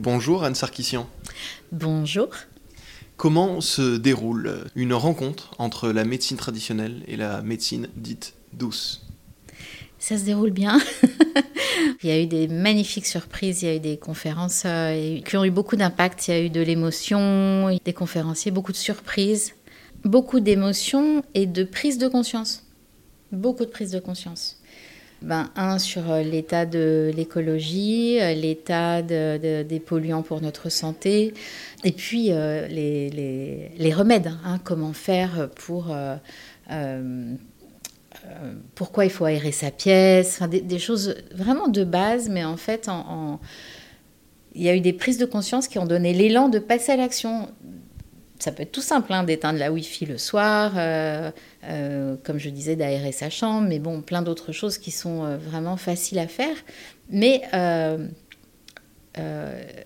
Bonjour Anne Sarkissian. Bonjour. Comment se déroule une rencontre entre la médecine traditionnelle et la médecine dite douce? Ça se déroule bien. il y a eu des magnifiques surprises, il y a eu des conférences euh, qui ont eu beaucoup d'impact, il y a eu de l'émotion, des conférenciers, beaucoup de surprises, beaucoup d'émotions et de prise de conscience. Beaucoup de prise de conscience ben, Un sur euh, l'état de l'écologie, euh, l'état des polluants pour notre santé, et puis euh, les, remèdes, hein, comment faire pour... pourquoi il faut aérer sa pièce, des, choses vraiment de base, mais en fait, il y a eu des prises de conscience qui ont donné l'élan de passer à l'action ça peut être tout simple, hein, d'éteindre la Wi-Fi le soir, euh, euh, comme je disais, d'aérer sa chambre, mais bon, plein d'autres choses qui sont euh, vraiment faciles à faire. Mais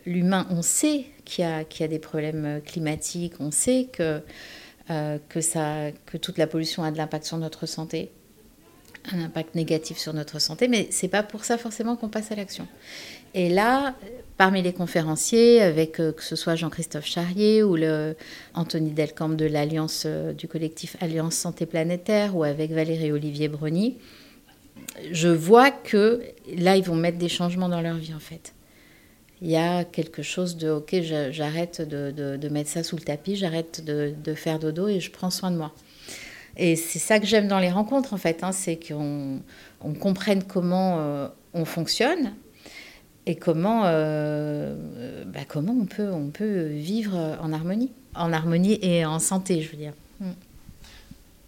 l'humain, on sait qu'il y, a des problèmes climatiques, on sait que, que, toute la pollution a de l'impact sur notre santé, un impact négatif sur notre santé, mais c'est pas pour ça forcément qu'on passe à l'action. Et là, parmi les conférenciers, avec euh, que ce soit Jean-Christophe Charrier ou le Anthony Delcamp de l'Alliance euh, du collectif Alliance Santé Planétaire ou avec Valérie Olivier Brony, je vois que là, ils vont mettre des changements dans leur vie en fait. Il y a quelque chose de OK, j'arrête de, mettre ça sous le tapis, j'arrête de, faire dodo et je prends soin de moi. Et c'est ça que j'aime dans les rencontres en fait, hein, c'est qu'on comprenne comment euh, on fonctionne et comment, euh, bah, comment on, peut, on peut vivre en harmonie. En harmonie et en santé, je veux dire. Mm.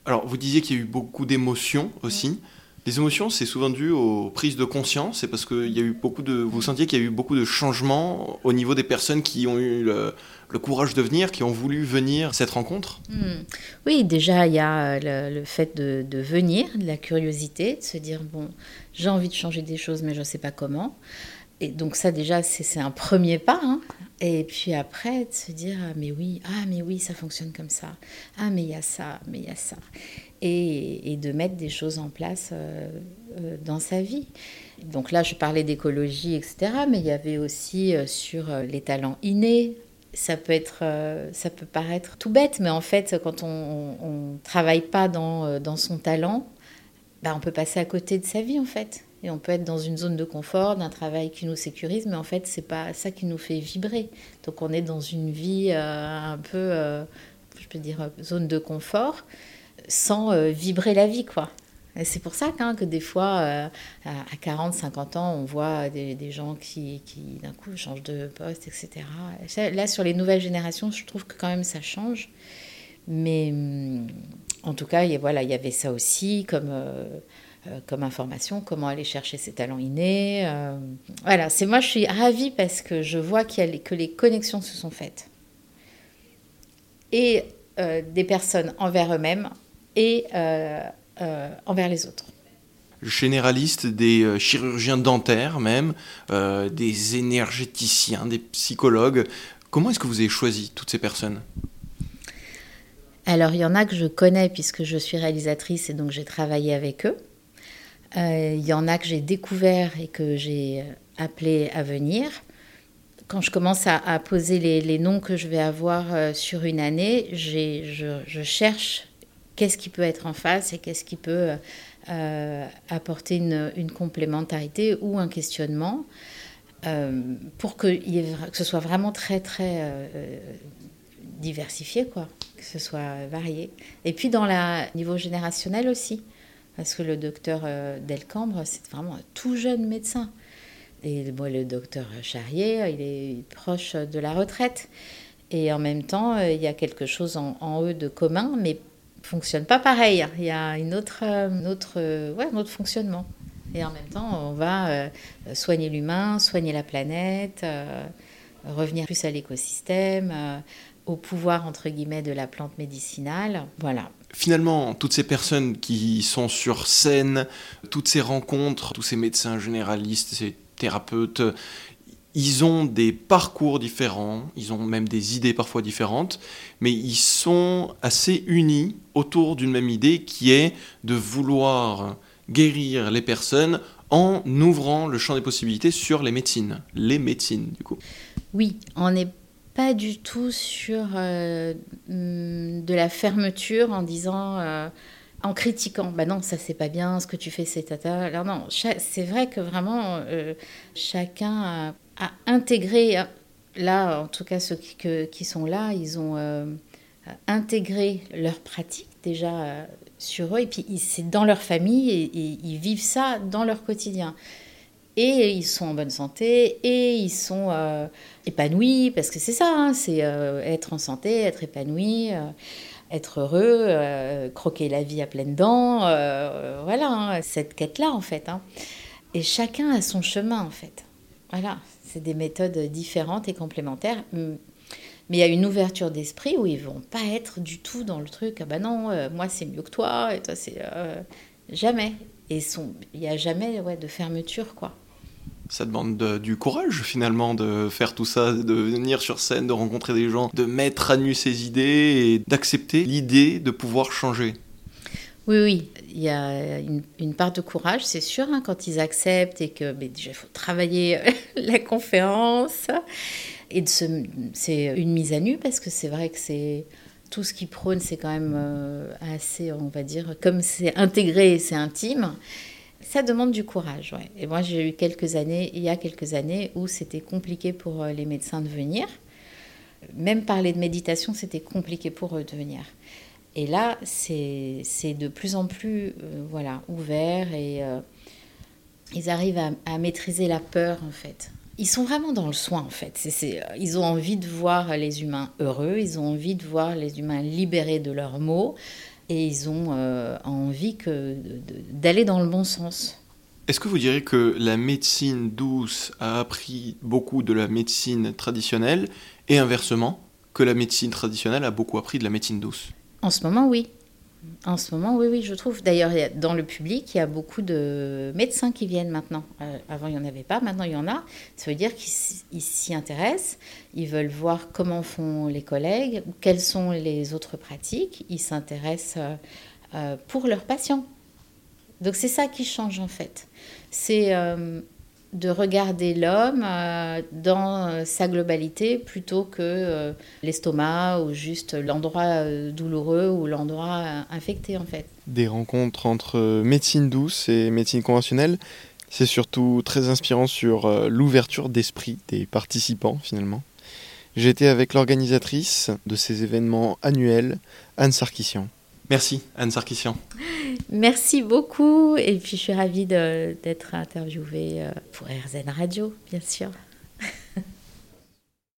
Alors, vous disiez qu'il y a eu beaucoup d'émotions aussi. Les émotions, c'est souvent dû aux prises de conscience. C'est parce que y a eu beaucoup de. Vous sentiez qu'il y a eu beaucoup de changements au niveau des personnes qui ont eu le, courage de venir, qui ont voulu venir à cette rencontre? Mm. Oui, déjà, il y a le, fait de, de, venir, de la curiosité, de se dire bon, j'ai envie de changer des choses, mais je ne sais pas comment. Et donc ça déjà, c'est un premier pas. Hein. Et puis après, de se dire, ah mais oui, ah mais oui, ça fonctionne comme ça. Ah mais il y a ça, mais il y a ça. Et, et, de mettre des choses en place euh, euh, dans sa vie. Donc là, je parlais d'écologie, etc. Mais il y avait aussi euh, sur les talents innés. Ça peut, être, ça peut paraître tout bête, mais en fait, quand on ne travaille pas dans, dans son talent, bah, on peut passer à côté de sa vie, en fait. On peut être dans une zone de confort, d'un travail qui nous sécurise, mais en fait, c'est pas ça qui nous fait vibrer. Donc, on est dans une vie euh, un peu, euh, je peux dire, zone de confort, sans euh, vibrer la vie, quoi. C'est pour ça hein, que des fois, à 40, 50 ans, on voit des, gens qui, qui d'un coup, changent de poste, etc. Là, sur les nouvelles générations, je trouve que quand même ça change. Mais hum, en tout cas, il voilà, il y avait ça aussi, comme comme information, comment aller chercher ses talents innés. Euh. voilà, c'est moi je suis ravie parce que je vois y a que les connexions se sont faites. Et euh, des personnes envers eux-mêmes et envers les autres généralistes, des chirurgiens dentaires même, des énergéticiens, des psychologues. Comment est-ce que vous avez choisi toutes ces personnes? Alors il y en a que je connais puisque je suis réalisatrice et donc j'ai travaillé avec eux. Euh, il y en a que j'ai découvert et que j'ai euh, appelé à venir. Quand je commence à, poser les, noms que je vais avoir euh, sur une année, je, cherche qu'est-ce qui peut être en face et qu'est-ce qui peut apporter une, complémentarité ou un questionnement pour que, ce soit vraiment très très diversifié, quoi, que ce soit varié. Et puis dans le niveau générationnel aussi. Parce que le docteur euh, Delcambre, c'est vraiment un tout jeune médecin. Et bon, le docteur Charrier, il est proche de la retraite. Et en même temps, euh, il y a quelque chose en, eux de commun, mais fonctionne pas pareil. Il y a une autre, euh, autre, ouais, un autre fonctionnement. Et en même temps, on va soigner l'humain, soigner la planète, revenir plus à l'écosystème, au pouvoir, entre guillemets, de la plante médicinale. Voilà finalement, toutes ces personnes qui sont sur scène, toutes ces rencontres, tous ces médecins généralistes, ces thérapeutes, ils ont des parcours différents, ils ont même des idées parfois différentes, mais ils sont assez unis autour d'une même idée qui est de vouloir guérir les personnes en ouvrant le champ des possibilités sur les médecines, les médecines du coup. Oui, on n'est pas du tout sur euh, mm, de la fermeture en disant, euh, en critiquant, bah non, ça c'est pas bien, ce que tu fais c'est tata. Alors non, c'est vrai que vraiment euh, chacun a, intégré, là en tout cas ceux qui, sont là, ils ont intégré leur pratique déjà sur eux. Et puis c'est dans leur famille et ils vivent ça dans leur quotidien et ils sont en bonne santé et ils sont euh, épanouis parce que c'est ça, hein, c'est euh, être en santé, être épanoui, euh, être heureux, croquer la vie à pleines dents, voilà, hein, cette quête-là en fait. Hein. Et chacun a son chemin en fait. Voilà, c'est des méthodes différentes et complémentaires. Mais il y a une ouverture d'esprit où ils vont pas être du tout dans le truc. Ah bah non, moi c'est mieux que toi et toi c'est jamais. Et il n'y a jamais ouais, de fermeture quoi ça demande du courage finalement de faire tout ça, de venir sur scène, de rencontrer des gens, de mettre à nu ses idées et d'accepter l'idée de pouvoir changer. Oui, oui, il y a une, part de courage, c'est sûr, hein, quand ils acceptent et que mais déjà il faut travailler la conférence. Et c'est une mise à nu parce que c'est vrai que c'est tout ce qu'ils prônent, c'est quand même euh, assez, on va dire, comme c'est intégré, c'est intime. Ça demande du courage. Et moi, j'ai eu quelques années, il y a quelques années, où c'était compliqué pour euh, les médecins de venir. Même parler de méditation, c'était compliqué pour eux de venir. Et là, c'est de plus en plus euh, voilà, ouvert et euh, ils arrivent à, maîtriser la peur, en fait. Ils sont vraiment dans le soin, en fait. ils ont envie de voir les humains heureux, ils ont envie de voir les humains libérés de leurs maux, et ils ont euh, envie d'aller dans le bon sens. Est-ce que vous direz que la médecine douce a appris beaucoup de la médecine traditionnelle et inversement, que la médecine traditionnelle a beaucoup appris de la médecine douce? En ce moment, oui. En ce moment, oui, oui, je trouve. D'ailleurs, dans le public, il y a beaucoup de médecins qui viennent maintenant. Euh, avant, il n'y en avait pas, maintenant, il y en a. Ça veut dire qu'ils s'y intéressent, ils veulent voir comment font les collègues, quelles sont les autres pratiques. Ils s'intéressent euh, euh, pour leurs patients. Donc, c'est ça qui change, en fait. C'est de regarder l'homme euh, dans euh, sa globalité plutôt que euh, l'estomac ou juste l'endroit douloureux ou l'endroit infecté en fait. Des rencontres entre médecine douce et médecine conventionnelle, c'est surtout très inspirant sur l'ouverture d'esprit des participants finalement. J'étais avec l'organisatrice de ces événements annuels, Anne Sarkissian. Merci Anne Sarkissian. Merci beaucoup et puis je suis ravie d'être interviewée euh, pour RZN Radio, bien sûr.